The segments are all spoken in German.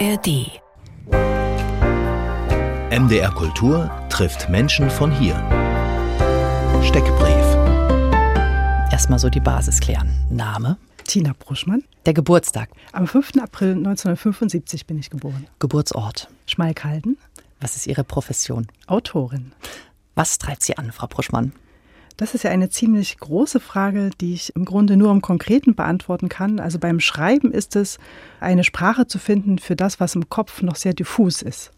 ARD. MDR Kultur trifft Menschen von hier. Steckbrief. Erstmal so die Basis klären. Name? Tina Bruschmann. Der Geburtstag. Am 5. April 1975 bin ich geboren. Geburtsort. Schmalkalden. Was ist Ihre Profession? Autorin. Was treibt Sie an, Frau Bruschmann? Das ist ja eine ziemlich große Frage, die ich im Grunde nur im Konkreten beantworten kann. Also beim Schreiben ist es, eine Sprache zu finden für das, was im Kopf noch sehr diffus ist.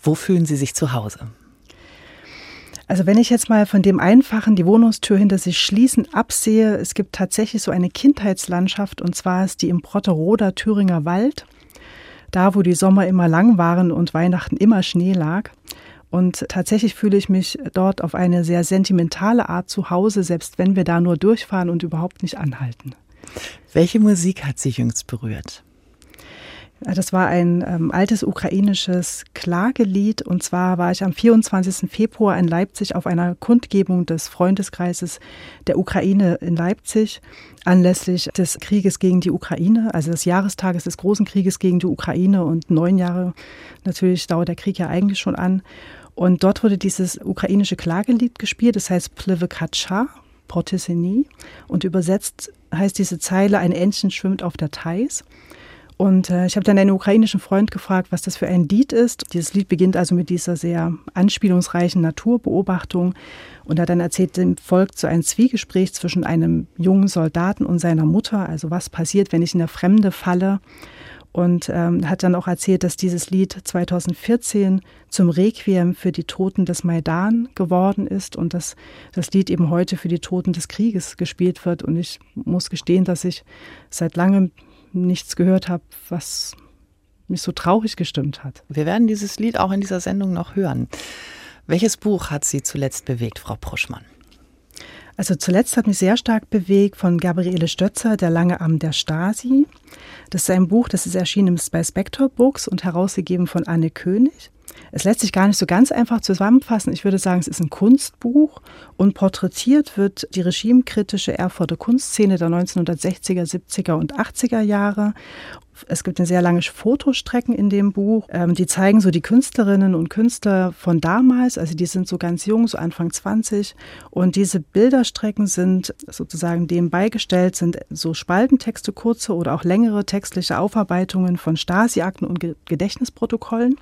Wo fühlen Sie sich zu Hause? Also wenn ich jetzt mal von dem Einfachen die Wohnungstür hinter sich schließen absehe, es gibt tatsächlich so eine Kindheitslandschaft und zwar ist die im Protteroder Thüringer Wald, da wo die Sommer immer lang waren und Weihnachten immer Schnee lag. Und tatsächlich fühle ich mich dort auf eine sehr sentimentale Art zu Hause, selbst wenn wir da nur durchfahren und überhaupt nicht anhalten. Welche Musik hat Sie jüngst berührt? Das war ein ähm, altes ukrainisches Klagelied. Und zwar war ich am 24. Februar in Leipzig auf einer Kundgebung des Freundeskreises der Ukraine in Leipzig anlässlich des Krieges gegen die Ukraine, also des Jahrestages des großen Krieges gegen die Ukraine. Und neun Jahre natürlich dauert der Krieg ja eigentlich schon an. Und dort wurde dieses ukrainische Klagelied gespielt, das heißt Plevekatscha, Protesenie. Und übersetzt heißt diese Zeile, ein Entchen schwimmt auf der Theiß. Und äh, ich habe dann einen ukrainischen Freund gefragt, was das für ein Lied ist. Dieses Lied beginnt also mit dieser sehr anspielungsreichen Naturbeobachtung. Und er dann erzählt, dem folgt so ein Zwiegespräch zwischen einem jungen Soldaten und seiner Mutter. Also was passiert, wenn ich in der Fremde falle? Und ähm, hat dann auch erzählt, dass dieses Lied 2014 zum Requiem für die Toten des Maidan geworden ist und dass das Lied eben heute für die Toten des Krieges gespielt wird. Und ich muss gestehen, dass ich seit langem nichts gehört habe, was mich so traurig gestimmt hat. Wir werden dieses Lied auch in dieser Sendung noch hören. Welches Buch hat Sie zuletzt bewegt, Frau Pruschmann? Also zuletzt hat mich sehr stark bewegt von Gabriele Stötzer, Der lange Arm der Stasi. Das ist ein Buch, das ist erschienen bei Spector Books und herausgegeben von Anne König. Es lässt sich gar nicht so ganz einfach zusammenfassen. Ich würde sagen, es ist ein Kunstbuch und porträtiert wird die regimekritische Erfurter Kunstszene der 1960er, 70er und 80er Jahre. Es gibt eine sehr lange Fotostrecken in dem Buch. Ähm, die zeigen so die Künstlerinnen und Künstler von damals. Also die sind so ganz jung, so Anfang 20. Und diese Bilderstrecken sind sozusagen dem beigestellt, sind so Spaltentexte, kurze oder auch längere textliche Aufarbeitungen von Stasi-Akten und Gedächtnisprotokollen.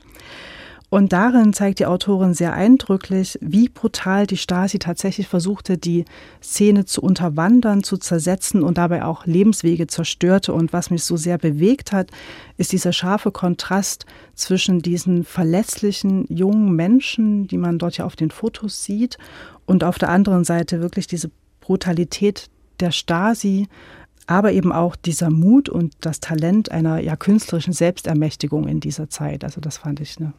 Und darin zeigt die Autorin sehr eindrücklich, wie brutal die Stasi tatsächlich versuchte, die Szene zu unterwandern, zu zersetzen und dabei auch Lebenswege zerstörte. Und was mich so sehr bewegt hat, ist dieser scharfe Kontrast zwischen diesen verletzlichen jungen Menschen, die man dort ja auf den Fotos sieht, und auf der anderen Seite wirklich diese Brutalität der Stasi, aber eben auch dieser Mut und das Talent einer ja künstlerischen Selbstermächtigung in dieser Zeit. Also das fand ich eine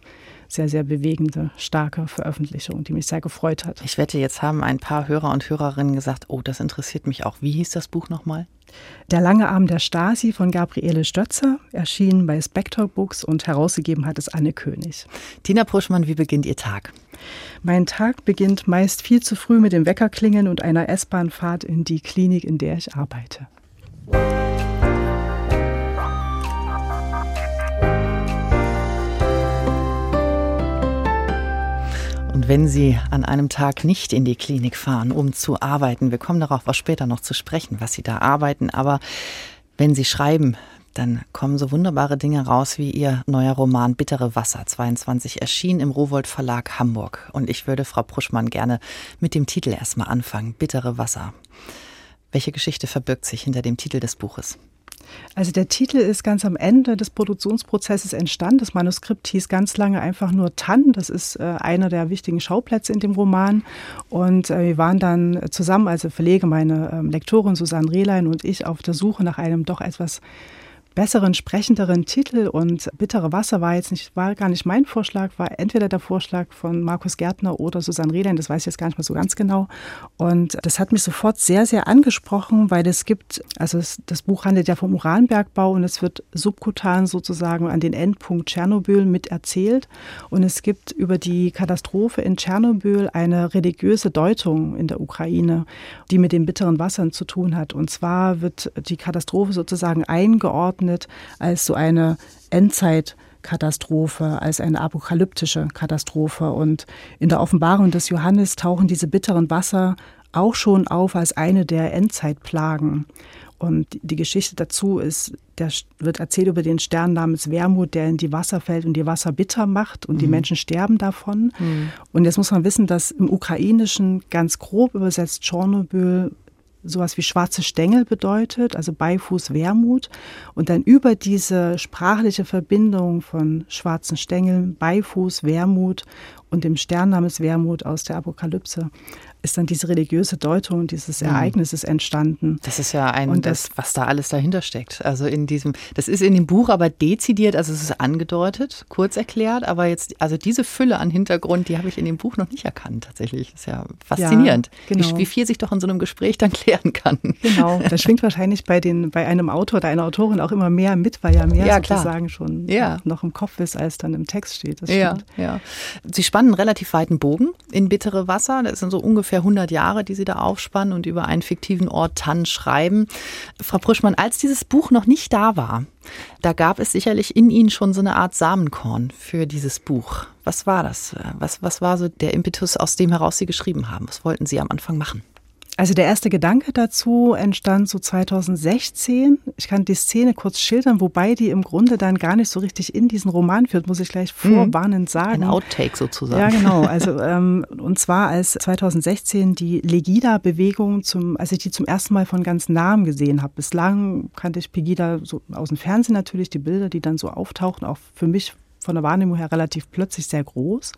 sehr, sehr bewegende, starke Veröffentlichung, die mich sehr gefreut hat. Ich wette, jetzt haben ein paar Hörer und Hörerinnen gesagt, oh, das interessiert mich auch. Wie hieß das Buch nochmal? Der lange Arm der Stasi von Gabriele Stötzer, erschienen bei Spector Books und herausgegeben hat es Anne König. Tina Pruschmann, wie beginnt Ihr Tag? Mein Tag beginnt meist viel zu früh mit dem Weckerklingeln und einer S-Bahn-Fahrt in die Klinik, in der ich arbeite. Und wenn Sie an einem Tag nicht in die Klinik fahren, um zu arbeiten, wir kommen darauf auch später noch zu sprechen, was Sie da arbeiten, aber wenn Sie schreiben, dann kommen so wunderbare Dinge raus wie Ihr neuer Roman Bittere Wasser 22 erschien im Rowold Verlag Hamburg. Und ich würde Frau Pruschmann gerne mit dem Titel erstmal anfangen. Bittere Wasser. Welche Geschichte verbirgt sich hinter dem Titel des Buches? Also der Titel ist ganz am Ende des Produktionsprozesses entstanden. Das Manuskript hieß ganz lange einfach nur Tann. Das ist äh, einer der wichtigen Schauplätze in dem Roman. Und äh, wir waren dann zusammen, also Verlege, meine ähm, Lektorin Susanne Rehlein und ich, auf der Suche nach einem doch etwas besseren, sprechenderen Titel und Bittere Wasser war jetzt nicht, war gar nicht mein Vorschlag, war entweder der Vorschlag von Markus Gärtner oder Susanne Rehlein, das weiß ich jetzt gar nicht mehr so ganz genau. Und das hat mich sofort sehr, sehr angesprochen, weil es gibt, also es, das Buch handelt ja vom Uranbergbau und es wird subkutan sozusagen an den Endpunkt Tschernobyl mit erzählt. Und es gibt über die Katastrophe in Tschernobyl eine religiöse Deutung in der Ukraine, die mit den bitteren Wassern zu tun hat. Und zwar wird die Katastrophe sozusagen eingeordnet eingeordnet als so eine Endzeitkatastrophe, als eine apokalyptische Katastrophe. Und in der Offenbarung des Johannes tauchen diese bitteren Wasser auch schon auf als eine der Endzeitplagen. Und die Geschichte dazu ist, der wird erzählt über den Stern namens Wermut, der in die Wasser fällt und die Wasser bitter macht und mhm. die Menschen sterben davon. Mhm. Und jetzt muss man wissen, dass im Ukrainischen ganz grob übersetzt Tschernobyl sowas wie schwarze Stängel bedeutet, also Beifuß Wermut. Und dann über diese sprachliche Verbindung von schwarzen Stängeln, Beifuß, Wermut und dem Stern namens Wermut aus der Apokalypse ist dann diese religiöse Deutung dieses mhm. Ereignisses entstanden. Das ist ja ein, und das, was da alles dahinter steckt. Also in diesem, das ist in dem Buch aber dezidiert, also es ist angedeutet, kurz erklärt, aber jetzt, also diese Fülle an Hintergrund, die habe ich in dem Buch noch nicht erkannt tatsächlich. Das ist ja faszinierend, ja, genau. wie, wie, viel sich doch in so einem Gespräch dann klären kann. Genau, das schwingt wahrscheinlich bei, den, bei einem Autor oder einer Autorin auch immer mehr mit, weil ja mehr ja, sozusagen schon ja. noch im Kopf ist, als dann im Text steht. ja, ja. Sie spannen einen relativ weiten Bogen in bittere Wasser. Das sind so ungefähr ungefähr 100 Jahre, die Sie da aufspannen und über einen fiktiven Ort Tann schreiben. Frau Prischmann, als dieses Buch noch nicht da war, da gab es sicherlich in Ihnen schon so eine Art Samenkorn für dieses Buch. Was war das? Was, was war so der Impetus, aus dem heraus Sie geschrieben haben? Was wollten Sie am Anfang machen? Also der erste Gedanke dazu entstand so 2016. Ich kann die Szene kurz schildern, wobei die im Grunde dann gar nicht so richtig in diesen Roman führt, muss ich gleich mhm. vorwarnend sagen. Ein Outtake sozusagen. Ja, genau. Also ähm, und zwar als 2016 die Legida-Bewegung zum, als ich die zum ersten Mal von ganz nahem gesehen habe. Bislang kannte ich Pegida so aus dem Fernsehen natürlich, die Bilder, die dann so auftauchen, auch für mich von der Wahrnehmung her relativ plötzlich sehr groß.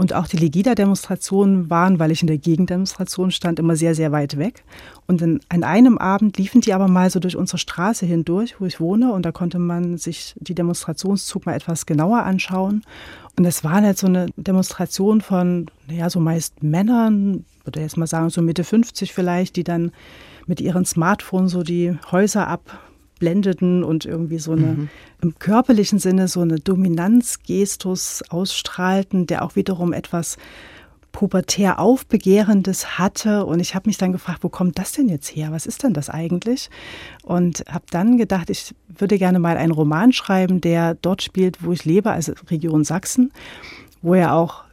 Und auch die Legida-Demonstrationen waren, weil ich in der Gegendemonstration stand, immer sehr, sehr weit weg. Und in, an einem Abend liefen die aber mal so durch unsere Straße hindurch, wo ich wohne. Und da konnte man sich die Demonstrationszug mal etwas genauer anschauen. Und es war halt so eine Demonstration von, ja, so meist Männern, würde ich jetzt mal sagen, so Mitte 50 vielleicht, die dann mit ihren Smartphones so die Häuser ab blendeten und irgendwie so eine mhm. im körperlichen Sinne so eine Dominanzgestus ausstrahlten, der auch wiederum etwas pubertär Aufbegehrendes hatte. Und ich habe mich dann gefragt, wo kommt das denn jetzt her? Was ist denn das eigentlich? Und habe dann gedacht, ich würde gerne mal einen Roman schreiben, der dort spielt, wo ich lebe, also Region Sachsen, wo ja auch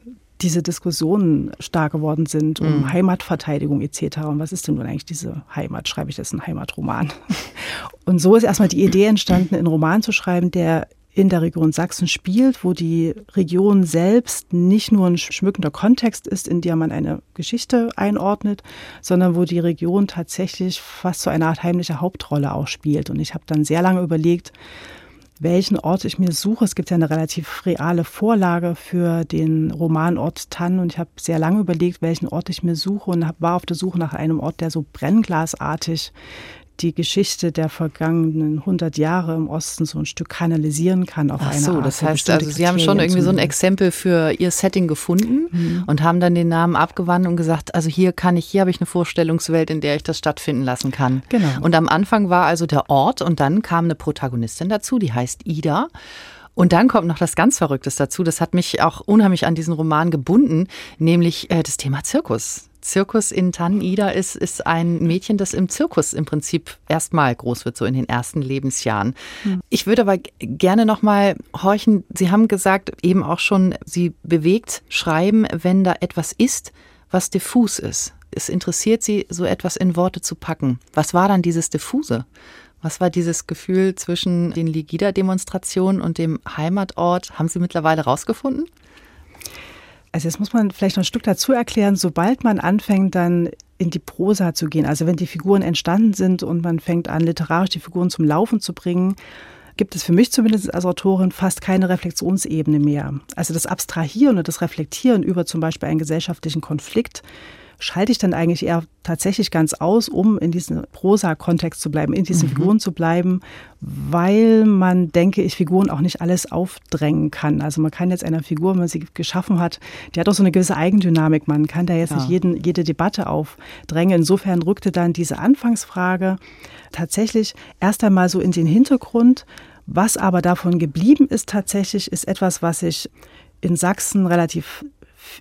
diese Diskussionen stark geworden sind um mhm. Heimatverteidigung etc. Und was ist denn nun eigentlich diese Heimat? Schreibe ich das in Heimatroman? Und so ist erstmal die Idee entstanden, einen Roman zu schreiben, der in der Region Sachsen spielt, wo die Region selbst nicht nur ein schmückender Kontext ist, in der man eine Geschichte einordnet, sondern wo die Region tatsächlich fast so eine Art heimliche Hauptrolle auch spielt. Und ich habe dann sehr lange überlegt, welchen Ort ich mir suche. Es gibt ja eine relativ reale Vorlage für den Romanort Tann und ich habe sehr lange überlegt, welchen Ort ich mir suche und war auf der Suche nach einem Ort, der so brennglasartig die Geschichte der vergangenen 100 Jahre im Osten so ein Stück kanalisieren kann auf Ach eine so, Art. das heißt, also Sie haben schon irgendwie so ein Exempel für Ihr Setting gefunden mhm. und haben dann den Namen abgewandt und gesagt, also hier kann ich, hier habe ich eine Vorstellungswelt, in der ich das stattfinden lassen kann. Genau. Und am Anfang war also der Ort und dann kam eine Protagonistin dazu, die heißt Ida. Und dann kommt noch das ganz Verrücktes dazu. Das hat mich auch unheimlich an diesen Roman gebunden, nämlich äh, das Thema Zirkus. Zirkus in Tannida ist, ist ein Mädchen, das im Zirkus im Prinzip erstmal groß wird, so in den ersten Lebensjahren. Mhm. Ich würde aber gerne noch mal horchen. Sie haben gesagt, eben auch schon, Sie bewegt schreiben, wenn da etwas ist, was diffus ist. Es interessiert Sie, so etwas in Worte zu packen. Was war dann dieses Diffuse? Was war dieses Gefühl zwischen den Ligida-Demonstrationen und dem Heimatort? Haben Sie mittlerweile rausgefunden? Also jetzt muss man vielleicht noch ein Stück dazu erklären, sobald man anfängt, dann in die Prosa zu gehen, also wenn die Figuren entstanden sind und man fängt an, literarisch die Figuren zum Laufen zu bringen, gibt es für mich zumindest als Autorin fast keine Reflexionsebene mehr. Also das Abstrahieren und das Reflektieren über zum Beispiel einen gesellschaftlichen Konflikt schalte ich dann eigentlich eher tatsächlich ganz aus, um in diesem Prosa-Kontext zu bleiben, in diesen mhm. Figuren zu bleiben, weil man, denke ich, Figuren auch nicht alles aufdrängen kann. Also man kann jetzt einer Figur, wenn man sie geschaffen hat, die hat auch so eine gewisse Eigendynamik. Man kann da jetzt ja. nicht jeden, jede Debatte aufdrängen. Insofern rückte dann diese Anfangsfrage tatsächlich erst einmal so in den Hintergrund. Was aber davon geblieben ist tatsächlich, ist etwas, was ich in Sachsen relativ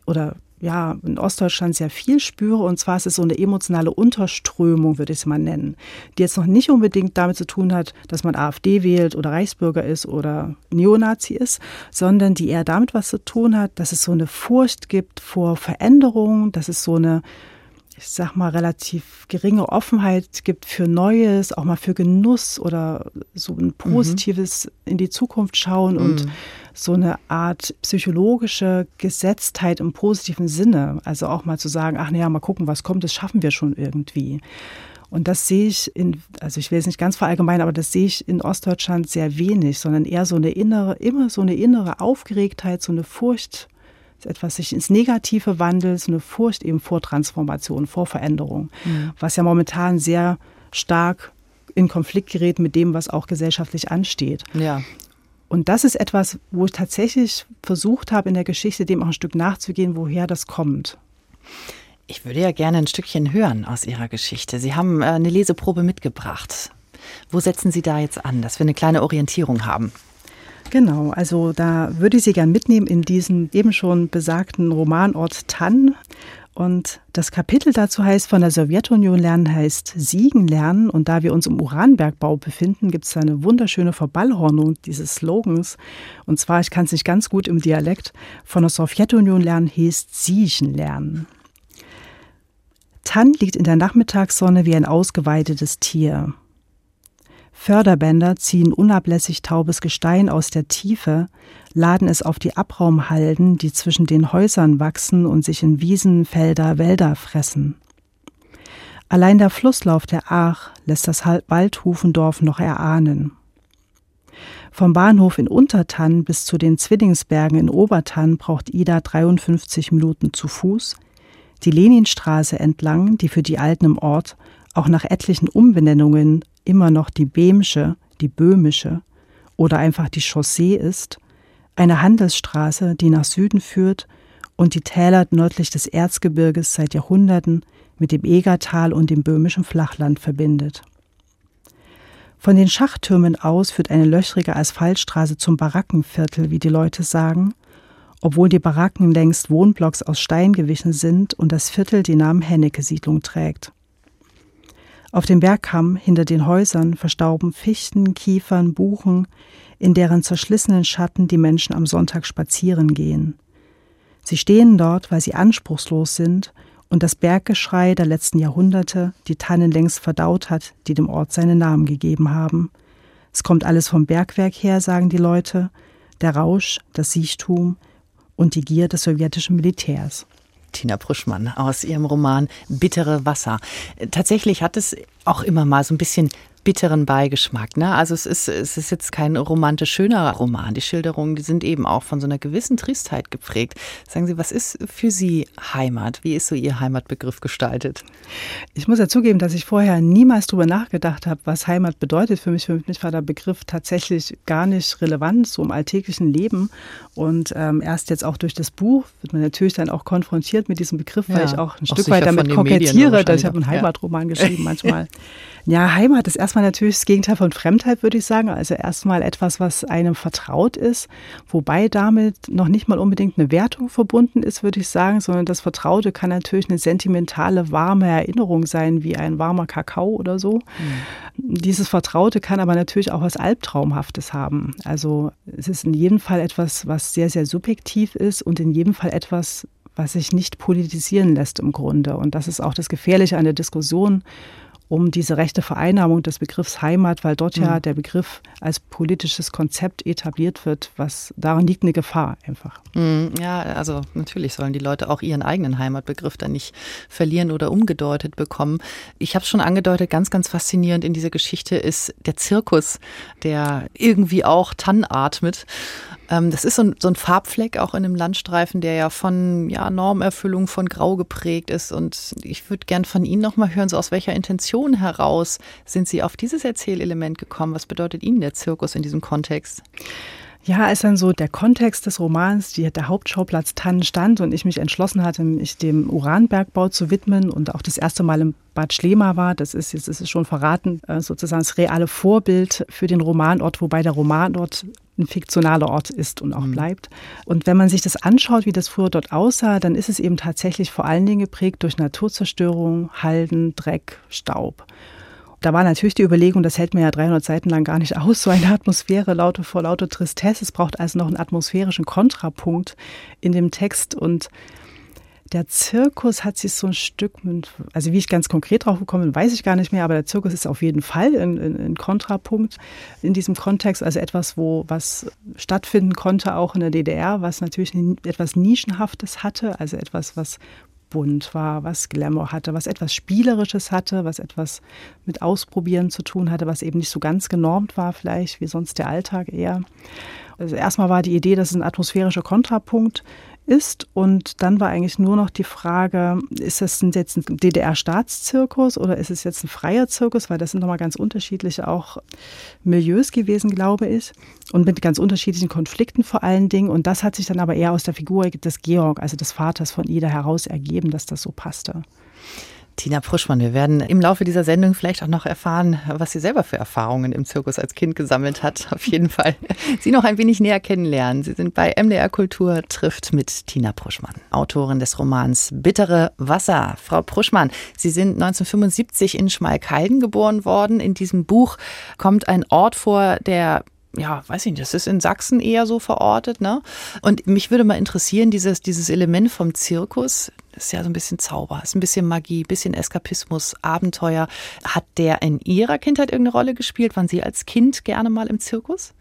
oder ja, in Ostdeutschland sehr viel spüre. Und zwar ist es so eine emotionale Unterströmung, würde ich es mal nennen, die jetzt noch nicht unbedingt damit zu tun hat, dass man AfD wählt oder Reichsbürger ist oder Neonazi ist, sondern die eher damit was zu tun hat, dass es so eine Furcht gibt vor Veränderung, dass es so eine ich sag mal, relativ geringe Offenheit gibt für Neues, auch mal für Genuss oder so ein positives mhm. in die Zukunft schauen mhm. und so eine Art psychologische Gesetztheit im positiven Sinne. Also auch mal zu sagen, ach naja, mal gucken, was kommt, das schaffen wir schon irgendwie. Und das sehe ich in, also ich will es nicht ganz verallgemeinern, aber das sehe ich in Ostdeutschland sehr wenig, sondern eher so eine innere, immer so eine innere Aufgeregtheit, so eine Furcht etwas sich ins Negative wandelt, so eine Furcht eben vor Transformation, vor Veränderung, mhm. was ja momentan sehr stark in Konflikt gerät mit dem, was auch gesellschaftlich ansteht. Ja. Und das ist etwas, wo ich tatsächlich versucht habe, in der Geschichte dem auch ein Stück nachzugehen, woher das kommt. Ich würde ja gerne ein Stückchen hören aus Ihrer Geschichte. Sie haben äh, eine Leseprobe mitgebracht. Wo setzen Sie da jetzt an, dass wir eine kleine Orientierung haben? Genau, also da würde ich Sie gern mitnehmen in diesen eben schon besagten Romanort Tann. Und das Kapitel dazu heißt von der Sowjetunion lernen heißt Siegen lernen. Und da wir uns im Uranbergbau befinden, gibt es eine wunderschöne Verballhornung dieses Slogans. Und zwar, ich kann es nicht ganz gut im Dialekt, von der Sowjetunion lernen heißt Siegen lernen. Tann liegt in der Nachmittagssonne wie ein ausgeweidetes Tier. Förderbänder ziehen unablässig taubes Gestein aus der Tiefe, laden es auf die Abraumhalden, die zwischen den Häusern wachsen und sich in Wiesen, Felder, Wälder fressen. Allein der Flusslauf der Aach lässt das Waldhufendorf noch erahnen. Vom Bahnhof in Untertann bis zu den Zwillingsbergen in Obertann braucht Ida 53 Minuten zu Fuß, die Leninstraße entlang, die für die Alten im Ort auch nach etlichen Umbenennungen immer noch die Bähmsche, die Böhmische oder einfach die Chaussee ist, eine Handelsstraße, die nach Süden führt und die Täler nördlich des Erzgebirges seit Jahrhunderten mit dem Egertal und dem böhmischen Flachland verbindet. Von den Schachtürmen aus führt eine löchrige Asphaltstraße zum Barackenviertel, wie die Leute sagen, obwohl die Baracken längst Wohnblocks aus Stein gewichen sind und das Viertel den Namen Hennecke-Siedlung trägt. Auf dem Bergkamm hinter den Häusern verstauben Fichten, Kiefern, Buchen, in deren zerschlissenen Schatten die Menschen am Sonntag spazieren gehen. Sie stehen dort, weil sie anspruchslos sind und das Berggeschrei der letzten Jahrhunderte die Tannen längst verdaut hat, die dem Ort seinen Namen gegeben haben. Es kommt alles vom Bergwerk her, sagen die Leute, der Rausch, das Siechtum und die Gier des sowjetischen Militärs. Tina Pruschmann aus ihrem Roman Bittere Wasser. Tatsächlich hat es auch immer mal so ein bisschen bitteren Beigeschmack. Ne? Also es ist, es ist jetzt kein romantisch schöner Roman. Die Schilderungen, die sind eben auch von so einer gewissen Tristheit geprägt. Sagen Sie, was ist für Sie Heimat? Wie ist so Ihr Heimatbegriff gestaltet? Ich muss ja zugeben, dass ich vorher niemals darüber nachgedacht habe, was Heimat bedeutet. Für mich, für mich war der Begriff tatsächlich gar nicht relevant, so im alltäglichen Leben. Und ähm, erst jetzt auch durch das Buch wird man natürlich dann auch konfrontiert mit diesem Begriff, weil ja, ich auch ein auch Stück weit damit kokettiere. Dass ich habe einen Heimatroman ja. geschrieben manchmal. Ja, Heimat ist erstmal natürlich das Gegenteil von Fremdheit, würde ich sagen. Also erstmal etwas, was einem vertraut ist, wobei damit noch nicht mal unbedingt eine Wertung verbunden ist, würde ich sagen, sondern das Vertraute kann natürlich eine sentimentale, warme Erinnerung sein, wie ein warmer Kakao oder so. Mhm. Dieses Vertraute kann aber natürlich auch was Albtraumhaftes haben. Also es ist in jedem Fall etwas, was sehr, sehr subjektiv ist und in jedem Fall etwas, was sich nicht politisieren lässt im Grunde. Und das ist auch das Gefährliche an der Diskussion um diese rechte Vereinnahmung des Begriffs Heimat, weil dort mhm. ja der Begriff als politisches Konzept etabliert wird, was daran liegt eine Gefahr einfach. Mhm, ja, also natürlich sollen die Leute auch ihren eigenen Heimatbegriff dann nicht verlieren oder umgedeutet bekommen. Ich habe es schon angedeutet, ganz, ganz faszinierend in dieser Geschichte ist der Zirkus, der irgendwie auch Tann atmet. Ähm, das ist so ein, so ein, Farbfleck auch in einem Landstreifen, der ja von ja, Normerfüllung von Grau geprägt ist. Und ich würde gern von Ihnen nochmal hören, so aus welcher Intention heraus sind Sie auf dieses Erzählelement gekommen? Was bedeutet Ihnen der Zirkus in diesem Kontext? Ja, als dann so der Kontext des Romans, die, der Hauptschauplatz Tannen stand und ich mich entschlossen hatte, mich dem Uranbergbau zu widmen und auch das erste Mal im Bad Schlema war, das ist jetzt ist es schon verraten, äh, sozusagen das reale Vorbild für den Romanort, wobei der Romanort ein fiktionaler Ort ist und auch mhm. bleibt. Und wenn man sich das anschaut, wie das früher dort aussah, dann ist es eben tatsächlich vor allen Dingen geprägt durch Naturzerstörung, Halden, Dreck, Staub. Da war natürlich die Überlegung, das hält mir ja 300 Seiten lang gar nicht aus, so eine Atmosphäre lauter vor lauter Tristesse. Es braucht also noch einen atmosphärischen Kontrapunkt in dem Text. Und der Zirkus hat sich so ein Stück, mit, also wie ich ganz konkret drauf gekommen bin, weiß ich gar nicht mehr, aber der Zirkus ist auf jeden Fall ein, Kontrapunkt in diesem Kontext, also etwas, wo was stattfinden konnte, auch in der DDR, was natürlich etwas Nischenhaftes hatte, also etwas, was bunt war, was Glamour hatte, was etwas Spielerisches hatte, was etwas mit Ausprobieren zu tun hatte, was eben nicht so ganz genormt war, vielleicht wie sonst der Alltag eher. Also erstmal war die Idee, dass es ein atmosphärischer Kontrapunkt ist. Und dann war eigentlich nur noch die Frage, ist das jetzt ein DDR-Staatszirkus oder ist es jetzt ein freier Zirkus? Weil das sind nochmal ganz unterschiedliche auch Milieus gewesen, glaube ich. Und mit ganz unterschiedlichen Konflikten vor allen Dingen. Und das hat sich dann aber eher aus der Figur des Georg, also des Vaters von Ida, heraus ergeben, dass das so passte. Tina Pruschmann, wir werden im Laufe dieser Sendung vielleicht auch noch erfahren, was sie selber für Erfahrungen im Zirkus als Kind gesammelt hat. Auf jeden Fall Sie noch ein wenig näher kennenlernen. Sie sind bei MDR Kultur trifft mit Tina Pruschmann, Autorin des Romans Bittere Wasser. Frau Pruschmann, Sie sind 1975 in Schmalkalden geboren worden. In diesem Buch kommt ein Ort vor, der ja, weiß ich nicht, das ist in Sachsen eher so verortet, ne? Und mich würde mal interessieren, dieses, dieses Element vom Zirkus, ist ja so ein bisschen Zauber, ist ein bisschen Magie, bisschen Eskapismus, Abenteuer. Hat der in Ihrer Kindheit irgendeine Rolle gespielt? Waren Sie als Kind gerne mal im Zirkus?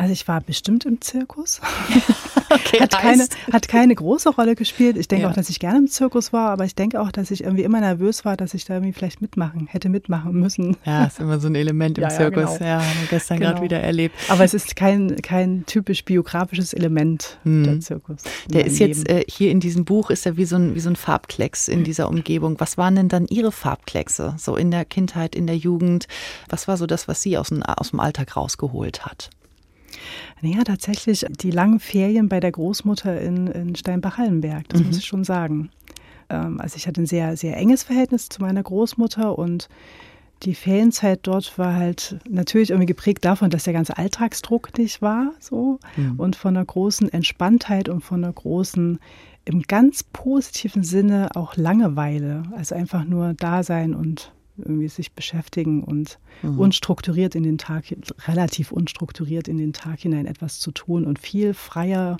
Also ich war bestimmt im Zirkus. okay, hat, keine, hat keine große Rolle gespielt. Ich denke ja. auch, dass ich gerne im Zirkus war, aber ich denke auch, dass ich irgendwie immer nervös war, dass ich da irgendwie vielleicht mitmachen, hätte mitmachen müssen. Ja, ist immer so ein Element im ja, Zirkus. Ja, genau. ja haben wir gestern genau. gerade wieder erlebt. Aber es ist kein, kein typisch biografisches Element, hm. der Zirkus. Der ist jetzt äh, hier in diesem Buch, ist er wie so ein, wie so ein Farbklecks in dieser Umgebung. Was waren denn dann Ihre Farbkleckse, so in der Kindheit, in der Jugend? Was war so das, was Sie aus dem, aus dem Alltag rausgeholt hat? Naja, tatsächlich die langen Ferien bei der Großmutter in, in Steinbach-Hallenberg, das mhm. muss ich schon sagen. Ähm, also ich hatte ein sehr, sehr enges Verhältnis zu meiner Großmutter und die Ferienzeit dort war halt natürlich irgendwie geprägt davon, dass der ganze Alltagsdruck nicht war, so mhm. und von einer großen Entspanntheit und von einer großen, im ganz positiven Sinne auch Langeweile, also einfach nur da sein und irgendwie sich beschäftigen und mhm. unstrukturiert in den Tag, relativ unstrukturiert in den Tag hinein etwas zu tun und viel freier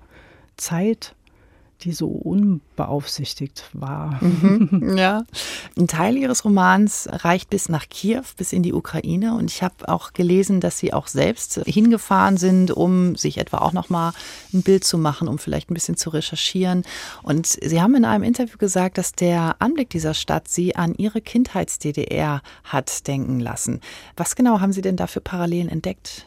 Zeit die so unbeaufsichtigt war. Mhm, ja, ein Teil ihres Romans reicht bis nach Kiew, bis in die Ukraine. Und ich habe auch gelesen, dass sie auch selbst hingefahren sind, um sich etwa auch noch mal ein Bild zu machen, um vielleicht ein bisschen zu recherchieren. Und sie haben in einem Interview gesagt, dass der Anblick dieser Stadt sie an ihre Kindheits-DDR hat denken lassen. Was genau haben Sie denn da für Parallelen entdeckt?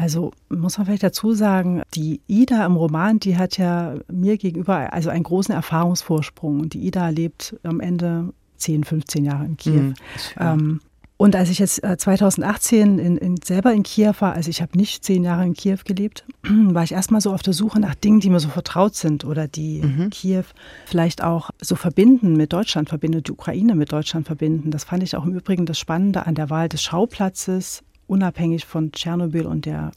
Also muss man vielleicht dazu sagen, die Ida im Roman, die hat ja mir gegenüber also einen großen Erfahrungsvorsprung. Und die Ida lebt am Ende 10, 15 Jahre in Kiew. Mhm, ähm, und als ich jetzt 2018 äh, in, in, selber in Kiew war, also ich habe nicht zehn Jahre in Kiew gelebt, war ich erstmal so auf der Suche nach Dingen, die mir so vertraut sind oder die mhm. Kiew vielleicht auch so verbinden mit Deutschland, verbinden, die Ukraine mit Deutschland verbinden. Das fand ich auch im Übrigen das Spannende an der Wahl des Schauplatzes unabhängig von Tschernobyl und der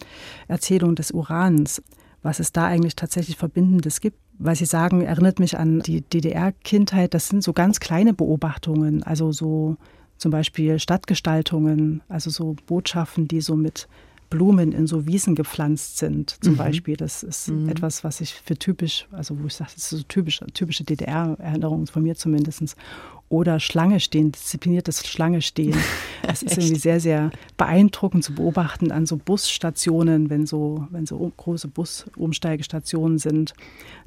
Erzählung des Urans, was es da eigentlich tatsächlich Verbindendes gibt. Weil Sie sagen, erinnert mich an die DDR-Kindheit, das sind so ganz kleine Beobachtungen, also so zum Beispiel Stadtgestaltungen, also so Botschaften, die so mit Blumen in so Wiesen gepflanzt sind, zum mhm. Beispiel. Das ist mhm. etwas, was ich für typisch, also wo ich sage, das ist so typisch, typische DDR-Erinnerungen von mir zumindest. Oder Schlange stehen, diszipliniertes Schlange stehen. Das ist irgendwie sehr, sehr beeindruckend zu beobachten an so Busstationen, wenn so, wenn so große Busumsteigestationen sind,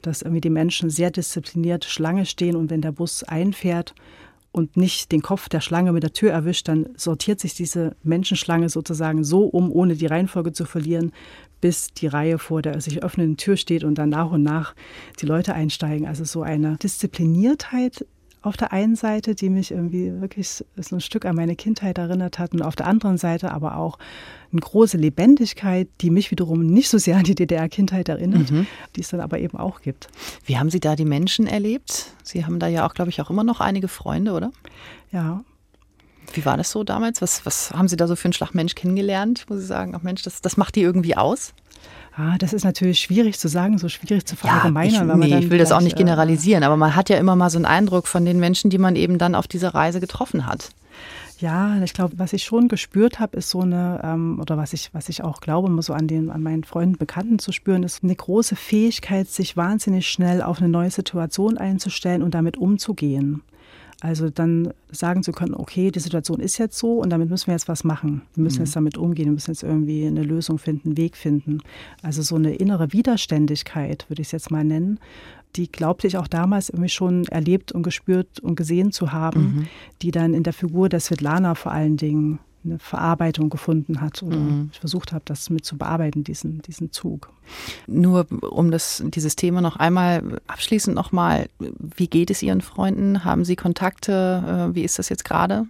dass irgendwie die Menschen sehr diszipliniert Schlange stehen und wenn der Bus einfährt, und nicht den Kopf der Schlange mit der Tür erwischt, dann sortiert sich diese Menschenschlange sozusagen so um, ohne die Reihenfolge zu verlieren, bis die Reihe vor der sich öffnenden Tür steht und dann nach und nach die Leute einsteigen. Also so eine Diszipliniertheit auf der einen Seite, die mich irgendwie wirklich so ein Stück an meine Kindheit erinnert hat und auf der anderen Seite aber auch eine große Lebendigkeit, die mich wiederum nicht so sehr an die DDR-Kindheit erinnert, mhm. die es dann aber eben auch gibt. Wie haben Sie da die Menschen erlebt? Sie haben da ja auch, glaube ich, auch immer noch einige Freunde, oder? Ja, wie war das so damals? Was, was haben Sie da so für einen Schlag Mensch kennengelernt? Muss ich sagen, ach Mensch, das, das macht die irgendwie aus? Ah, das ist natürlich schwierig zu sagen, so schwierig zu verallgemeinern. Ja, ich, nee, ich will das auch nicht äh, generalisieren, aber man hat ja immer mal so einen Eindruck von den Menschen, die man eben dann auf dieser Reise getroffen hat. Ja, ich glaube, was ich schon gespürt habe, ist so eine, ähm, oder was ich, was ich auch glaube, immer so an den, an meinen Freunden, Bekannten zu spüren, ist eine große Fähigkeit, sich wahnsinnig schnell auf eine neue Situation einzustellen und damit umzugehen. Also dann sagen zu können, okay, die Situation ist jetzt so und damit müssen wir jetzt was machen. Wir müssen mhm. jetzt damit umgehen, wir müssen jetzt irgendwie eine Lösung finden, einen Weg finden. Also so eine innere Widerständigkeit, würde ich es jetzt mal nennen, die glaubte ich auch damals irgendwie schon erlebt und gespürt und gesehen zu haben, mhm. die dann in der Figur der Svetlana vor allen Dingen eine Verarbeitung gefunden hat oder mhm. ich versucht habe, das mit zu bearbeiten, diesen, diesen Zug. Nur um das, dieses Thema noch einmal abschließend nochmal, wie geht es Ihren Freunden? Haben Sie Kontakte? Äh, wie ist das jetzt gerade?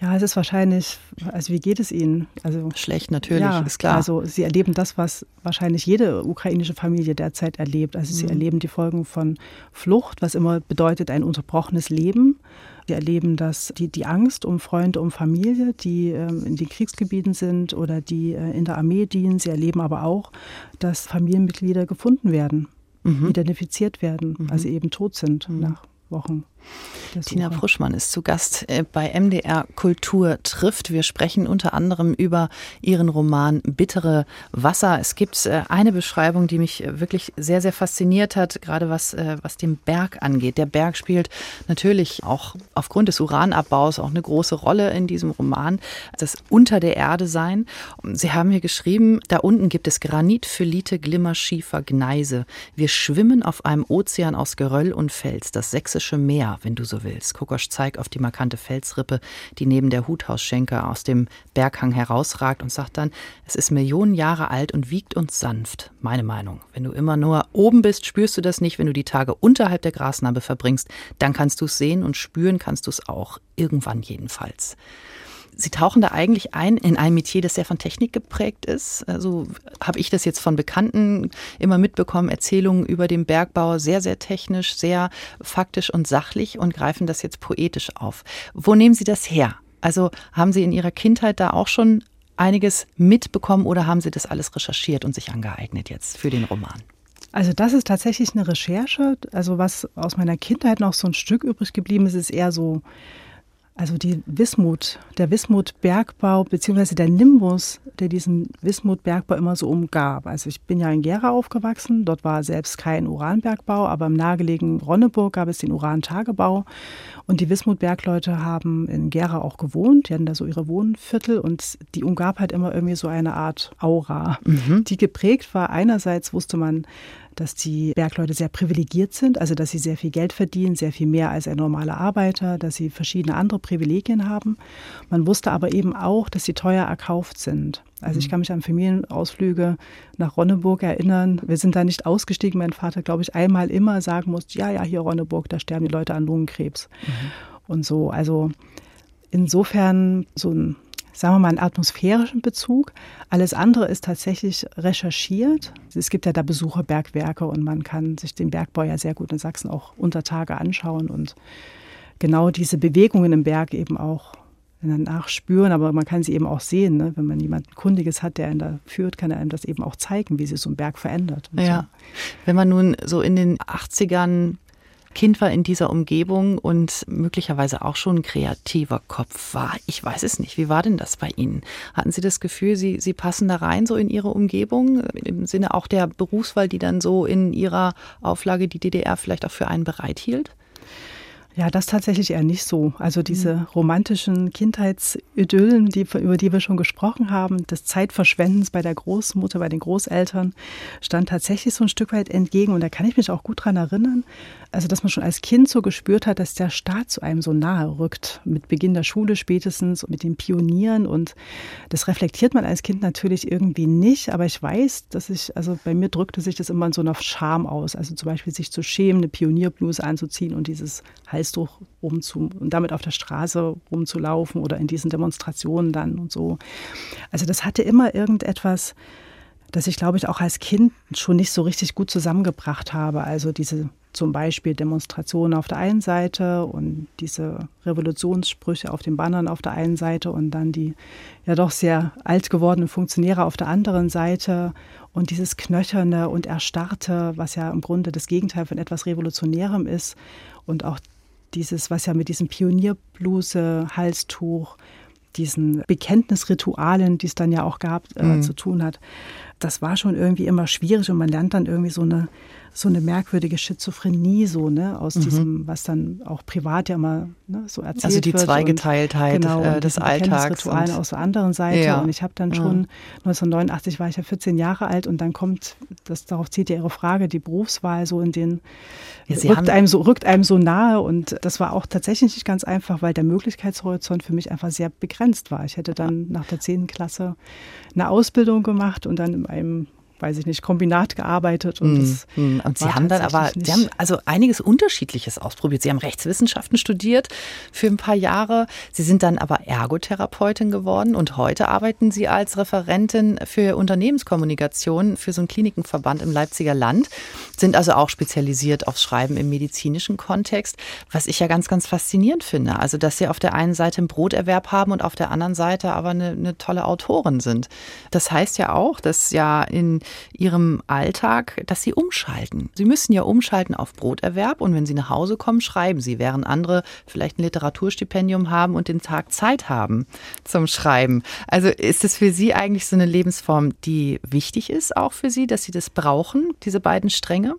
Ja, es ist wahrscheinlich, also wie geht es Ihnen? Also schlecht natürlich, ja, ist klar. Also Sie erleben das, was wahrscheinlich jede ukrainische Familie derzeit erlebt. Also Sie mhm. erleben die Folgen von Flucht, was immer bedeutet ein unterbrochenes Leben. Sie erleben das, die, die Angst um Freunde, um Familie, die ähm, in den Kriegsgebieten sind oder die äh, in der Armee dienen. Sie erleben aber auch, dass Familienmitglieder gefunden werden, mhm. identifiziert werden, mhm. also eben tot sind mhm. nach Wochen. Tina Pruschmann ist zu Gast äh, bei MDR Kultur trifft. Wir sprechen unter anderem über ihren Roman Bittere Wasser. Es gibt äh, eine Beschreibung, die mich äh, wirklich sehr, sehr fasziniert hat, gerade was, was den Berg angeht. Der Berg spielt natürlich auch aufgrund des Uranabbaus auch eine große Rolle in diesem Roman. Das Unter der Erde sein. Sie haben hier geschrieben, da unten gibt es Granit, Phyllite, Glimmer, Schiefer, Gneise. Wir schwimmen auf einem Ozean aus Geröll und Fels. Das sächsische Meer wenn du so willst. Kokosch zeigt auf die markante Felsrippe, die neben der Huthausschenke aus dem Berghang herausragt und sagt dann, es ist Millionen Jahre alt und wiegt uns sanft. Meine Meinung. Wenn du immer nur oben bist, spürst du das nicht. Wenn du die Tage unterhalb der Grasnarbe verbringst, dann kannst du es sehen und spüren kannst du es auch. Irgendwann jedenfalls. Sie tauchen da eigentlich ein in ein Metier, das sehr von Technik geprägt ist. Also habe ich das jetzt von Bekannten immer mitbekommen, Erzählungen über den Bergbau, sehr, sehr technisch, sehr faktisch und sachlich und greifen das jetzt poetisch auf. Wo nehmen Sie das her? Also haben Sie in Ihrer Kindheit da auch schon einiges mitbekommen oder haben Sie das alles recherchiert und sich angeeignet jetzt für den Roman? Also das ist tatsächlich eine Recherche. Also was aus meiner Kindheit noch so ein Stück übrig geblieben ist, ist eher so also die Wismut, der Wismut-Bergbau beziehungsweise der Nimbus, der diesen Wismut-Bergbau immer so umgab. Also ich bin ja in Gera aufgewachsen, dort war selbst kein Uranbergbau, aber im nahegelegenen Ronneburg gab es den Urantagebau und die Wismut-Bergleute haben in Gera auch gewohnt, die hatten da so ihre Wohnviertel und die umgab halt immer irgendwie so eine Art Aura, mhm. die geprägt war. Einerseits wusste man, dass die Bergleute sehr privilegiert sind, also dass sie sehr viel Geld verdienen, sehr viel mehr als ein normaler Arbeiter, dass sie verschiedene andere Privilegien haben. Man wusste aber eben auch, dass sie teuer erkauft sind. Also ich mhm. kann mich an Familienausflüge nach Ronneburg erinnern. Wir sind da nicht ausgestiegen. Mein Vater, glaube ich, einmal immer sagen musste, ja, ja, hier Ronneburg, da sterben die Leute an Lungenkrebs. Mhm. Und so, also insofern so ein sagen wir mal, einen atmosphärischen Bezug. Alles andere ist tatsächlich recherchiert. Es gibt ja da Besucherbergwerke und man kann sich den Bergbau ja sehr gut in Sachsen auch unter Tage anschauen und genau diese Bewegungen im Berg eben auch danach spüren, aber man kann sie eben auch sehen. Ne? Wenn man jemanden Kundiges hat, der ihn da führt, kann er einem das eben auch zeigen, wie sich so ein Berg verändert. Ja. So. Wenn man nun so in den 80ern Kind war in dieser Umgebung und möglicherweise auch schon ein kreativer Kopf war. Ich weiß es nicht. Wie war denn das bei Ihnen? Hatten Sie das Gefühl, Sie, Sie passen da rein so in Ihre Umgebung? Im Sinne auch der Berufswahl, die dann so in Ihrer Auflage die DDR vielleicht auch für einen bereithielt? Ja, das tatsächlich eher nicht so. Also diese mhm. romantischen Kindheitsidyllen, die, über die wir schon gesprochen haben, des Zeitverschwendens bei der Großmutter, bei den Großeltern, stand tatsächlich so ein Stück weit entgegen. Und da kann ich mich auch gut dran erinnern, also dass man schon als Kind so gespürt hat, dass der Staat zu einem so nahe rückt, mit Beginn der Schule spätestens, mit den Pionieren. Und das reflektiert man als Kind natürlich irgendwie nicht. Aber ich weiß, dass ich, also bei mir drückte sich das immer in so einer Scham aus. Also zum Beispiel sich zu schämen, eine Pionierbluse anzuziehen und dieses Hals Halstuch rumzu und damit auf der Straße rumzulaufen oder in diesen Demonstrationen dann und so. Also das hatte immer irgendetwas, das ich glaube ich auch als Kind schon nicht so richtig gut zusammengebracht habe. Also diese zum Beispiel Demonstrationen auf der einen Seite und diese Revolutionssprüche auf den Bannern auf der einen Seite und dann die ja doch sehr alt gewordenen Funktionäre auf der anderen Seite und dieses Knöcherne und Erstarrte, was ja im Grunde das Gegenteil von etwas Revolutionärem ist und auch dieses, was ja mit diesem Pionierbluse, Halstuch, diesen Bekenntnisritualen, die es dann ja auch gab, äh, mhm. zu tun hat. Das war schon irgendwie immer schwierig und man lernt dann irgendwie so eine so eine merkwürdige Schizophrenie, so, ne, aus mhm. diesem, was dann auch privat ja immer ne, so erzählt wird. Also die Zweigeteiltheit genau, äh, des Alltags. Ritualen aus der anderen Seite. Ja. Und ich habe dann schon, ja. 1989 war ich ja 14 Jahre alt und dann kommt, das darauf zieht ja Ihre Frage, die Berufswahl so in den, ja, rückt, einem so, rückt einem so nahe. Und das war auch tatsächlich nicht ganz einfach, weil der Möglichkeitshorizont für mich einfach sehr begrenzt war. Ich hätte dann nach der 10. Klasse eine Ausbildung gemacht und dann in einem weiß ich nicht, Kombinat gearbeitet. Und, mm, und Sie haben dann aber, Sie haben also einiges Unterschiedliches ausprobiert. Sie haben Rechtswissenschaften studiert für ein paar Jahre. Sie sind dann aber Ergotherapeutin geworden und heute arbeiten Sie als Referentin für Unternehmenskommunikation für so einen Klinikenverband im Leipziger Land, sind also auch spezialisiert aufs Schreiben im medizinischen Kontext, was ich ja ganz, ganz faszinierend finde. Also, dass Sie auf der einen Seite einen Broterwerb haben und auf der anderen Seite aber eine, eine tolle Autorin sind. Das heißt ja auch, dass ja in ihrem Alltag, dass sie umschalten. Sie müssen ja umschalten auf Broterwerb und wenn sie nach Hause kommen, schreiben sie, während andere vielleicht ein Literaturstipendium haben und den Tag Zeit haben zum Schreiben. Also ist es für Sie eigentlich so eine Lebensform, die wichtig ist auch für Sie, dass Sie das brauchen, diese beiden Stränge?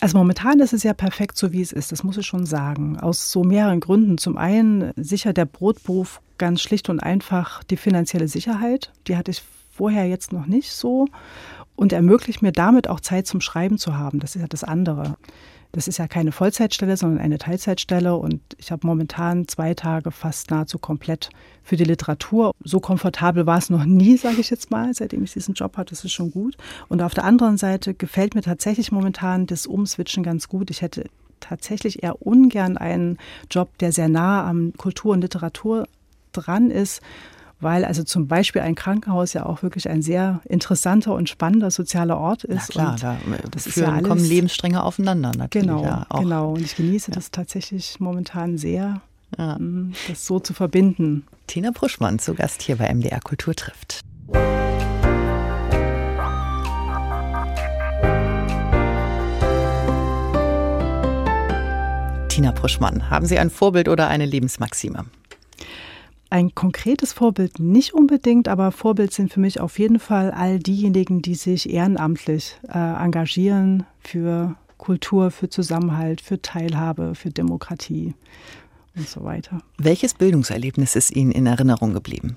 Also momentan ist es ja perfekt so, wie es ist, das muss ich schon sagen. Aus so mehreren Gründen. Zum einen sicher der Brotberuf ganz schlicht und einfach die finanzielle Sicherheit. Die hatte ich vorher jetzt noch nicht so und ermöglicht mir damit auch Zeit zum Schreiben zu haben. Das ist ja das andere. Das ist ja keine Vollzeitstelle, sondern eine Teilzeitstelle und ich habe momentan zwei Tage fast nahezu komplett für die Literatur. So komfortabel war es noch nie, sage ich jetzt mal, seitdem ich diesen Job hatte. Das ist schon gut. Und auf der anderen Seite gefällt mir tatsächlich momentan das Umswitchen ganz gut. Ich hätte tatsächlich eher ungern einen Job, der sehr nah am Kultur und Literatur dran ist, weil also zum Beispiel ein Krankenhaus ja auch wirklich ein sehr interessanter und spannender sozialer Ort ist. Na klar, da das ist ja alles, kommen Lebensstränge aufeinander natürlich. Genau, ja, genau. Und ich genieße ja. das tatsächlich momentan sehr, ja. Mm, das so zu verbinden. Tina Bruschmann zu Gast hier bei MDR Kultur trifft. Tina Bruschmann, haben Sie ein Vorbild oder eine Lebensmaxime? Ein konkretes Vorbild nicht unbedingt, aber Vorbild sind für mich auf jeden Fall all diejenigen, die sich ehrenamtlich äh, engagieren für Kultur, für Zusammenhalt, für Teilhabe, für Demokratie und so weiter. Welches Bildungserlebnis ist Ihnen in Erinnerung geblieben?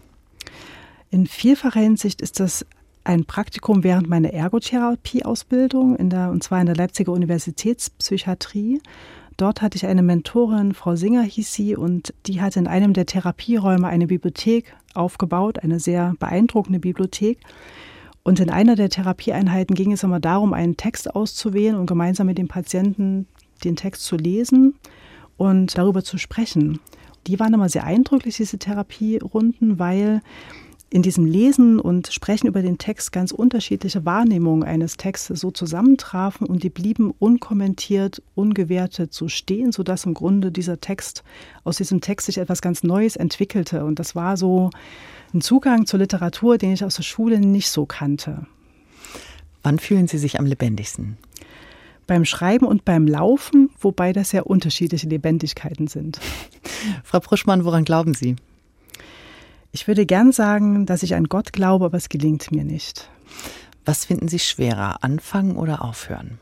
In vielfacher Hinsicht ist das ein Praktikum während meiner Ergotherapieausbildung, in der, und zwar in der Leipziger Universitätspsychiatrie. Dort hatte ich eine Mentorin, Frau Singer hieß sie, und die hatte in einem der Therapieräume eine Bibliothek aufgebaut, eine sehr beeindruckende Bibliothek. Und in einer der Therapieeinheiten ging es immer darum, einen Text auszuwählen und gemeinsam mit dem Patienten den Text zu lesen und darüber zu sprechen. Die waren immer sehr eindrücklich, diese Therapierunden, weil in diesem Lesen und Sprechen über den Text ganz unterschiedliche Wahrnehmungen eines Textes so zusammentrafen und die blieben unkommentiert, ungewertet so stehen, sodass im Grunde dieser Text, aus diesem Text sich etwas ganz Neues entwickelte. Und das war so ein Zugang zur Literatur, den ich aus der Schule nicht so kannte. Wann fühlen Sie sich am lebendigsten? Beim Schreiben und beim Laufen, wobei das ja unterschiedliche Lebendigkeiten sind. Frau Pruschmann, woran glauben Sie? Ich würde gern sagen, dass ich an Gott glaube, aber es gelingt mir nicht. Was finden Sie schwerer, anfangen oder aufhören?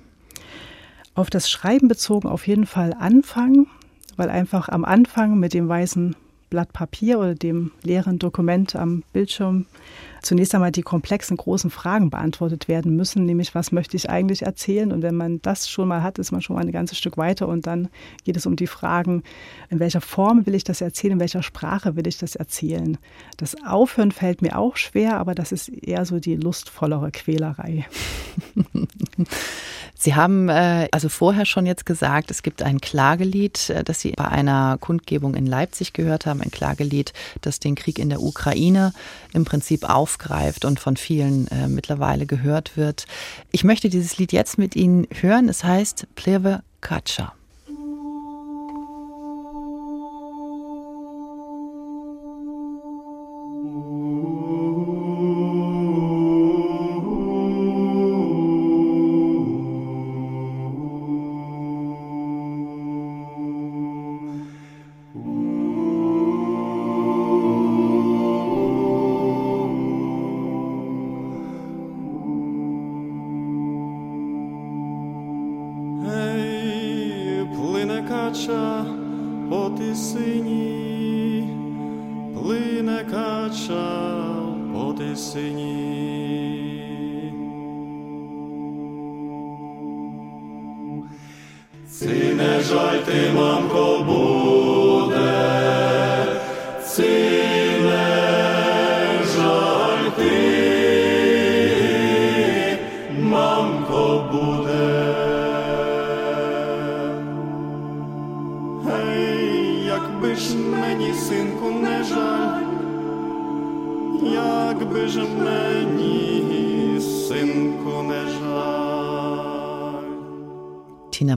Auf das Schreiben bezogen auf jeden Fall anfangen, weil einfach am Anfang mit dem weißen Blatt Papier oder dem leeren Dokument am Bildschirm zunächst einmal die komplexen großen Fragen beantwortet werden müssen, nämlich was möchte ich eigentlich erzählen? Und wenn man das schon mal hat, ist man schon mal ein ganzes Stück weiter und dann geht es um die Fragen, in welcher Form will ich das erzählen, in welcher Sprache will ich das erzählen? Das Aufhören fällt mir auch schwer, aber das ist eher so die lustvollere Quälerei. Sie haben äh, also vorher schon jetzt gesagt, es gibt ein Klagelied, äh, das Sie bei einer Kundgebung in Leipzig gehört haben, ein Klagelied, das den Krieg in der Ukraine im Prinzip aufgreift und von vielen äh, mittlerweile gehört wird. Ich möchte dieses Lied jetzt mit Ihnen hören. Es heißt Pleve Katscha.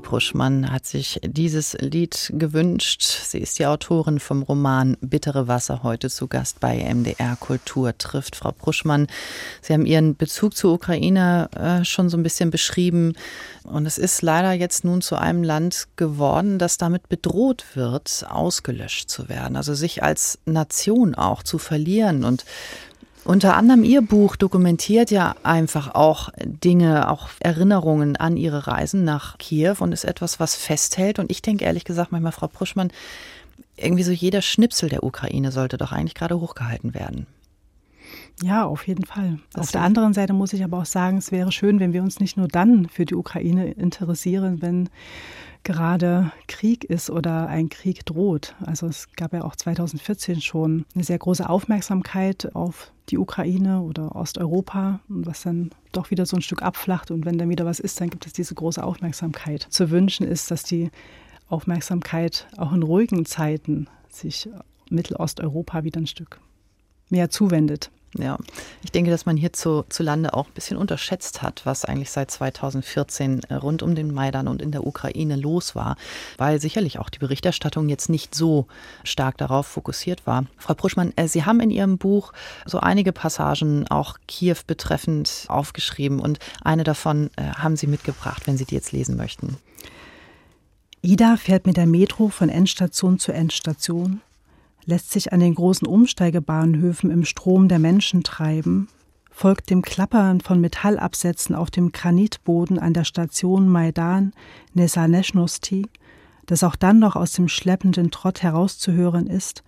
Tina Pruschmann hat sich dieses Lied gewünscht. Sie ist die Autorin vom Roman Bittere Wasser, heute zu Gast bei MDR Kultur trifft. Frau Pruschmann, Sie haben Ihren Bezug zur Ukraine äh, schon so ein bisschen beschrieben. Und es ist leider jetzt nun zu einem Land geworden, das damit bedroht wird, ausgelöscht zu werden. Also sich als Nation auch zu verlieren. Und unter anderem Ihr Buch dokumentiert ja einfach auch Dinge, auch Erinnerungen an Ihre Reisen nach Kiew und ist etwas, was festhält. Und ich denke ehrlich gesagt manchmal, Frau Pruschmann, irgendwie so jeder Schnipsel der Ukraine sollte doch eigentlich gerade hochgehalten werden. Ja, auf jeden Fall. Das auf der anderen Seite muss ich aber auch sagen, es wäre schön, wenn wir uns nicht nur dann für die Ukraine interessieren, wenn gerade Krieg ist oder ein Krieg droht. Also es gab ja auch 2014 schon eine sehr große Aufmerksamkeit auf die Ukraine oder Osteuropa, was dann doch wieder so ein Stück abflacht. Und wenn dann wieder was ist, dann gibt es diese große Aufmerksamkeit. Zu wünschen ist, dass die Aufmerksamkeit auch in ruhigen Zeiten sich Mittelosteuropa wieder ein Stück mehr zuwendet. Ja, ich denke, dass man hierzulande auch ein bisschen unterschätzt hat, was eigentlich seit 2014 äh, rund um den Maidan und in der Ukraine los war, weil sicherlich auch die Berichterstattung jetzt nicht so stark darauf fokussiert war. Frau Pruschmann, äh, Sie haben in Ihrem Buch so einige Passagen auch Kiew betreffend aufgeschrieben und eine davon äh, haben Sie mitgebracht, wenn Sie die jetzt lesen möchten. Ida fährt mit der Metro von Endstation zu Endstation lässt sich an den großen Umsteigebahnhöfen im Strom der Menschen treiben, folgt dem Klappern von Metallabsätzen auf dem Granitboden an der Station Maidan Nesaneshnosti, das auch dann noch aus dem schleppenden Trott herauszuhören ist,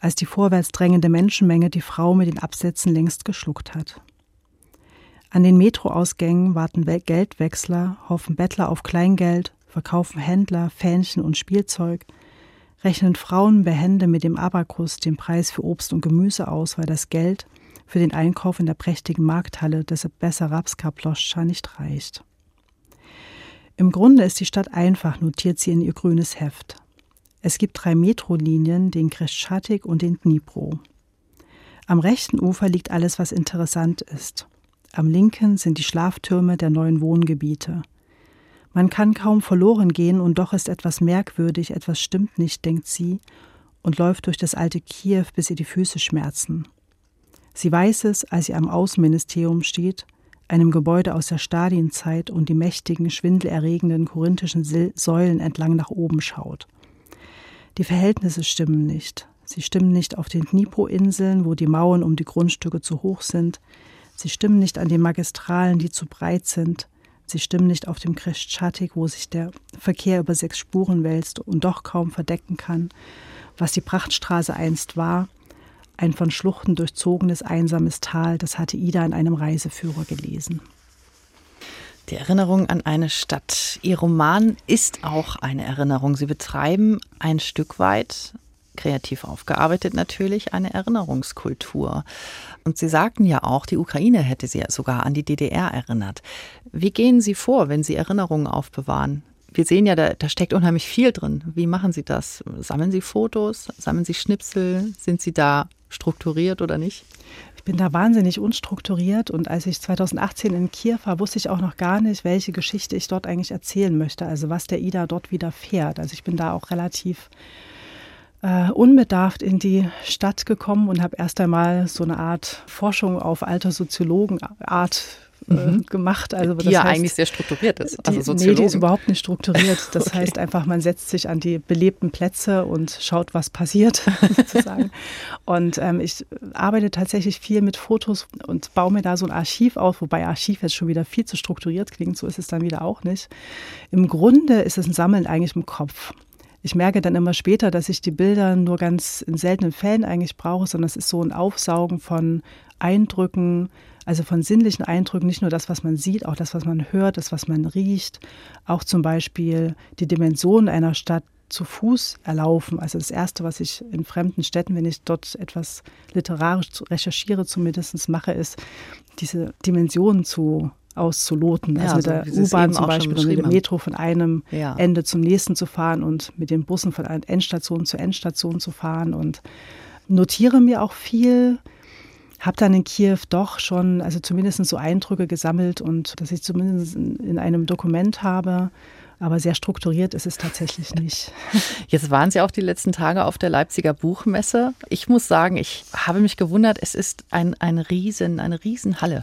als die vorwärts drängende Menschenmenge die Frau mit den Absätzen längst geschluckt hat. An den Metroausgängen warten Geldwechsler, hoffen Bettler auf Kleingeld, verkaufen Händler Fähnchen und Spielzeug – rechnen Frauen behende mit dem Abakus den Preis für Obst und Gemüse aus, weil das Geld für den Einkauf in der prächtigen Markthalle des Bessarabska Ploschka nicht reicht. Im Grunde ist die Stadt einfach, notiert sie in ihr grünes Heft. Es gibt drei Metrolinien, den Kreschatik und den Dnipro. Am rechten Ufer liegt alles, was interessant ist. Am linken sind die Schlaftürme der neuen Wohngebiete. Man kann kaum verloren gehen, und doch ist etwas merkwürdig, etwas stimmt nicht, denkt sie, und läuft durch das alte Kiew, bis ihr die Füße schmerzen. Sie weiß es, als sie am Außenministerium steht, einem Gebäude aus der Stadienzeit und die mächtigen, schwindelerregenden korinthischen Säulen entlang nach oben schaut. Die Verhältnisse stimmen nicht. Sie stimmen nicht auf den Dnipro-Inseln, wo die Mauern um die Grundstücke zu hoch sind. Sie stimmen nicht an den Magistralen, die zu breit sind. Sie stimmen nicht auf dem Kreschatik, wo sich der Verkehr über sechs Spuren wälzt und doch kaum verdecken kann, was die Prachtstraße einst war, ein von Schluchten durchzogenes einsames Tal, das hatte Ida in einem Reiseführer gelesen. Die Erinnerung an eine Stadt. Ihr Roman ist auch eine Erinnerung. Sie betreiben ein Stück weit kreativ aufgearbeitet natürlich eine Erinnerungskultur. Und Sie sagten ja auch, die Ukraine hätte Sie sogar an die DDR erinnert. Wie gehen Sie vor, wenn Sie Erinnerungen aufbewahren? Wir sehen ja, da, da steckt unheimlich viel drin. Wie machen Sie das? Sammeln Sie Fotos? Sammeln Sie Schnipsel? Sind Sie da strukturiert oder nicht? Ich bin da wahnsinnig unstrukturiert und als ich 2018 in Kiew war, wusste ich auch noch gar nicht, welche Geschichte ich dort eigentlich erzählen möchte, also was der Ida dort widerfährt. Also ich bin da auch relativ äh, unbedarft in die Stadt gekommen und habe erst einmal so eine Art Forschung auf alter Soziologenart äh, mhm. gemacht. Also, die ja heißt, eigentlich sehr strukturiert ist. Also die, nee, die ist überhaupt nicht strukturiert. Das okay. heißt einfach, man setzt sich an die belebten Plätze und schaut, was passiert, sozusagen. Und ähm, ich arbeite tatsächlich viel mit Fotos und baue mir da so ein Archiv auf, wobei Archiv jetzt schon wieder viel zu strukturiert klingt, so ist es dann wieder auch nicht. Im Grunde ist es ein Sammeln eigentlich im Kopf. Ich merke dann immer später, dass ich die Bilder nur ganz in seltenen Fällen eigentlich brauche, sondern es ist so ein Aufsaugen von Eindrücken, also von sinnlichen Eindrücken, nicht nur das, was man sieht, auch das, was man hört, das, was man riecht, auch zum Beispiel die Dimension einer Stadt zu Fuß erlaufen. Also das Erste, was ich in fremden Städten, wenn ich dort etwas literarisch recherchiere, zumindest mache, ist, diese Dimensionen zu auszuloten. Also ja, mit der U-Bahn zum Beispiel und mit dem Metro von einem ja. Ende zum nächsten zu fahren und mit den Bussen von Endstation zu Endstation zu fahren und notiere mir auch viel, habe dann in Kiew doch schon, also zumindest so Eindrücke gesammelt und dass ich zumindest in einem Dokument habe, aber sehr strukturiert ist es tatsächlich nicht. Jetzt waren Sie auch die letzten Tage auf der Leipziger Buchmesse. Ich muss sagen, ich habe mich gewundert, es ist ein, ein Riesen, eine Riesenhalle.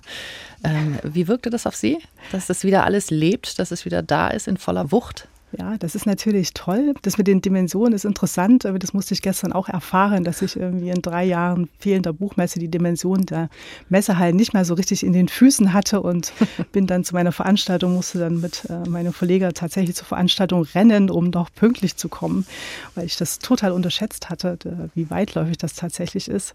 Ähm, wie wirkte das auf Sie, dass das wieder alles lebt, dass es wieder da ist in voller Wucht? Ja, das ist natürlich toll. Das mit den Dimensionen ist interessant, aber das musste ich gestern auch erfahren, dass ich irgendwie in drei Jahren fehlender Buchmesse die Dimension der Messehallen nicht mehr so richtig in den Füßen hatte und bin dann zu meiner Veranstaltung, musste dann mit äh, meinem Verleger tatsächlich zur Veranstaltung rennen, um noch pünktlich zu kommen, weil ich das total unterschätzt hatte, wie weitläufig das tatsächlich ist.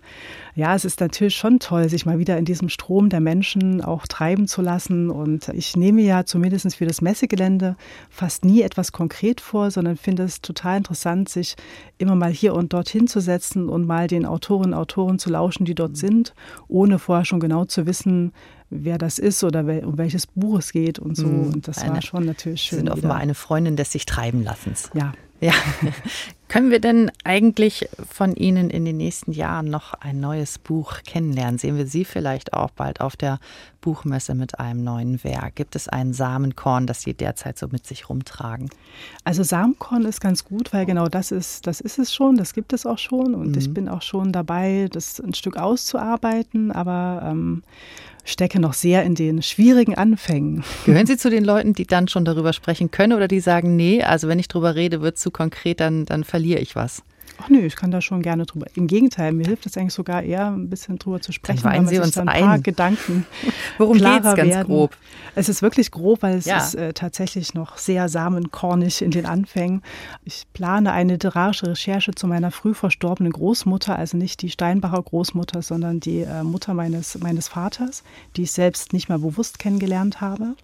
Ja, es ist natürlich schon toll, sich mal wieder in diesem Strom der Menschen auch treiben zu lassen und ich nehme ja zumindest für das Messegelände fast nie etwas etwas konkret vor, sondern finde es total interessant, sich immer mal hier und dort hinzusetzen und mal den Autorinnen und Autoren zu lauschen, die dort mhm. sind, ohne vorher schon genau zu wissen, wer das ist oder um welches Buch es geht und so. Mhm. Und das eine, war schon natürlich schön. Sie sind offenbar eine Freundin des sich treiben lassens. Ja. Ja. Können wir denn eigentlich von Ihnen in den nächsten Jahren noch ein neues Buch kennenlernen? Sehen wir Sie vielleicht auch bald auf der Buchmesse mit einem neuen Werk? Gibt es ein Samenkorn, das Sie derzeit so mit sich rumtragen? Also Samenkorn ist ganz gut, weil genau das ist, das ist es schon, das gibt es auch schon und mhm. ich bin auch schon dabei, das ein Stück auszuarbeiten, aber ähm, stecke noch sehr in den schwierigen Anfängen. Gehören Sie zu den Leuten, die dann schon darüber sprechen können oder die sagen, nee, also wenn ich drüber rede, wird es zu konkret, dann, dann verliere ich was? Ach nö, ich kann da schon gerne drüber. Im Gegenteil, mir hilft es eigentlich sogar eher, ein bisschen drüber zu sprechen, dann weil man Sie uns ein paar ein. Gedanken Worum geht es ganz werden. grob? Es ist wirklich grob, weil es ja. ist äh, tatsächlich noch sehr samenkornig in den Anfängen. Ich plane eine literarische Recherche zu meiner früh verstorbenen Großmutter, also nicht die Steinbacher Großmutter, sondern die äh, Mutter meines, meines Vaters, die ich selbst nicht mehr bewusst kennengelernt habe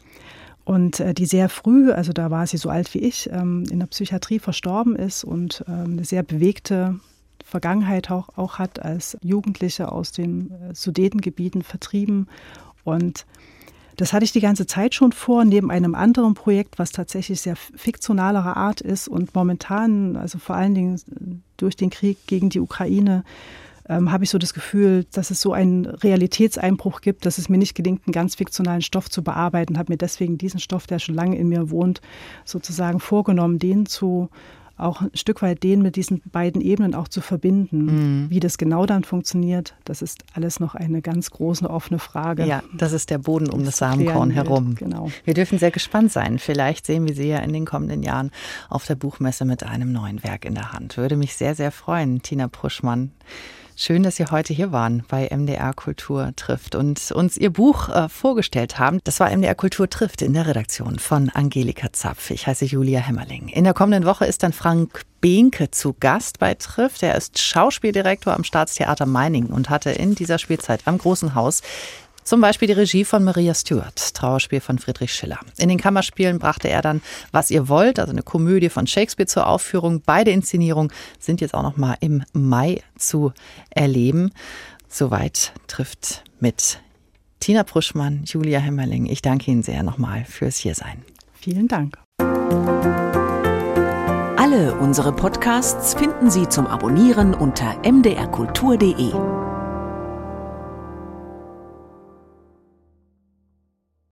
und äh, die sehr früh, also da war sie so alt wie ich, ähm, in der Psychiatrie verstorben ist und ähm, eine sehr bewegte Vergangenheit auch, auch hat als Jugendliche aus den äh, Sudetengebieten vertrieben. Und das hatte ich die ganze Zeit schon vor, neben einem anderen Projekt, was tatsächlich sehr fiktionalerer Art ist und momentan, also vor allen Dingen durch den Krieg gegen die Ukraine, ähm, habe ich so das Gefühl, dass es so einen Realitätseinbruch gibt, dass es mir nicht gelingt, einen ganz fiktionalen Stoff zu bearbeiten, habe mir deswegen diesen Stoff, der schon lange in mir wohnt, sozusagen vorgenommen, den zu auch ein Stück weit den mit diesen beiden Ebenen auch zu verbinden. Mhm. Wie das genau dann funktioniert, das ist alles noch eine ganz große offene Frage. Ja, das ist der Boden um das, das Samenkorn herum. Genau. Wir dürfen sehr gespannt sein. Vielleicht sehen wir Sie ja in den kommenden Jahren auf der Buchmesse mit einem neuen Werk in der Hand. Würde mich sehr, sehr freuen, Tina Pruschmann. Schön, dass Sie heute hier waren bei MDR Kultur trifft und uns Ihr Buch äh, vorgestellt haben. Das war MDR Kultur trifft in der Redaktion von Angelika Zapf. Ich heiße Julia Hämmerling. In der kommenden Woche ist dann Frank Behnke zu Gast bei Trifft. Er ist Schauspieldirektor am Staatstheater Meiningen und hatte in dieser Spielzeit am Großen Haus Zum Beispiel die Regie von Maria Stuart, Trauerspiel von Friedrich Schiller. In den Kammerspielen brachte er dann Was ihr wollt, also eine Komödie von Shakespeare zur Aufführung. Beide Inszenierungen sind jetzt auch noch mal im Mai zu erleben. Soweit trifft mit Tina Pruschmann, Julia Hemmerling. Ich danke Ihnen sehr nochmal fürs Hiersein. Vielen Dank. Alle unsere Podcasts finden Sie zum Abonnieren unter mdrkultur.de.